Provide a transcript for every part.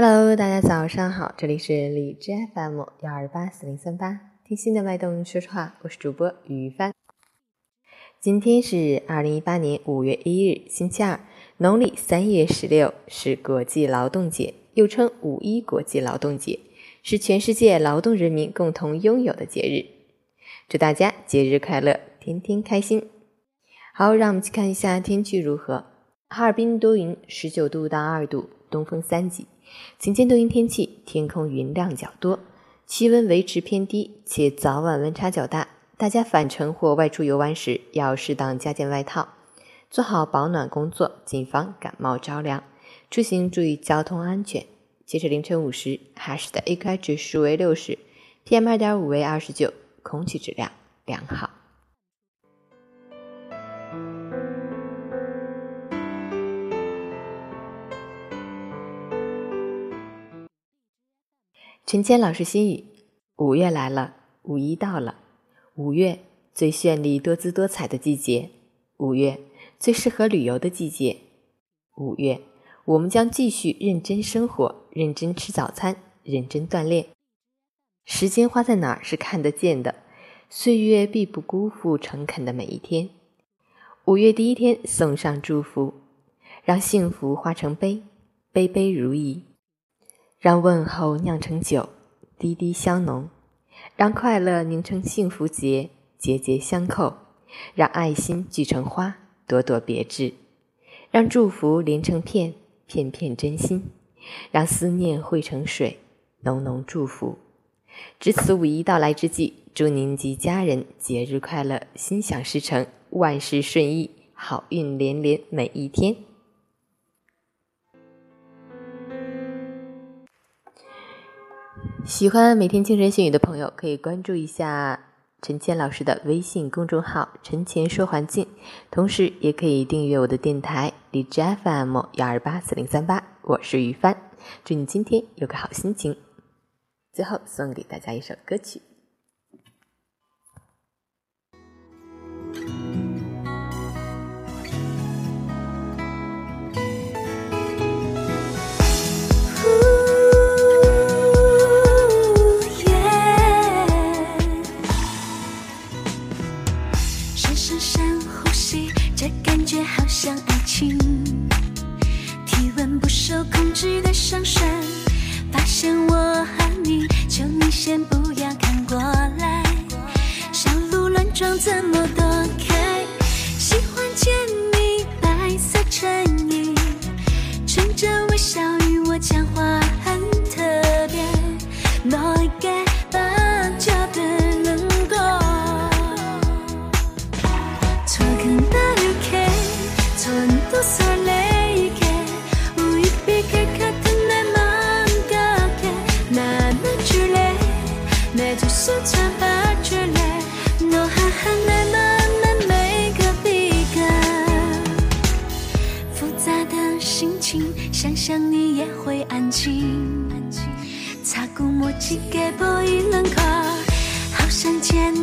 Hello，大家早上好，这里是荔枝 FM 幺二八四零三八，听心的脉动说说话，我是主播于帆。今天是二零一八年五月一日，星期二，农历三月十六，是国际劳动节，又称五一国际劳动节，是全世界劳动人民共同拥有的节日。祝大家节日快乐，天天开心。好，让我们去看一下天气如何。哈尔滨多云，十九度到二度，东风三级。晴间多云天气，天空云量较多，气温维持偏低，且早晚温差较大。大家返程或外出游玩时，要适当加件外套，做好保暖工作，谨防感冒着凉。出行注意交通安全。截至凌晨五时，哈市的 AQI 指数为六十，PM 二点五为二十九，空气质量良好。陈谦老师心语：五月来了，五一到了。五月最绚丽多姿多彩的季节，五月最适合旅游的季节。五月，我们将继续认真生活，认真吃早餐，认真锻炼。时间花在哪儿是看得见的，岁月必不辜负诚恳的每一天。五月第一天，送上祝福，让幸福化成杯，杯杯如意。让问候酿成酒，滴滴香浓；让快乐凝成幸福结，节节相扣；让爱心聚成花，朵朵别致；让祝福连成片，片片真心；让思念汇成水，浓浓祝福。值此五一到来之际，祝您及家人节日快乐，心想事成，万事顺意，好运连连每一天。喜欢每天清晨新语的朋友，可以关注一下陈谦老师的微信公众号“陈谦说环境”，同时也可以订阅我的电台 DJFM 幺二八四零三八。我是于帆，祝你今天有个好心情。最后送给大家一首歌曲。这感觉好像爱情。体温不受控制的上升发现我和你求你先不要看过来。小鹿乱撞怎么躲？想你也会安静，擦过墨迹给破一轮廓，好想见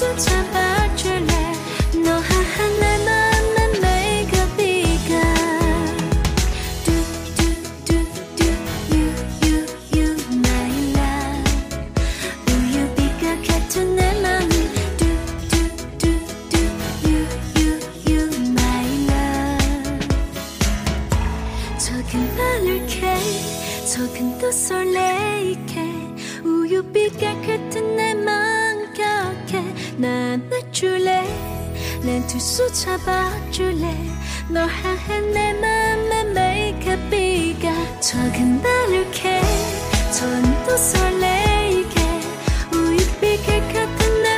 September 두 수잡아줄래? 널 향한 내 맘에 메이크업 비가 적은 바를게 전도 설레이게. 우유빛깔 같은 내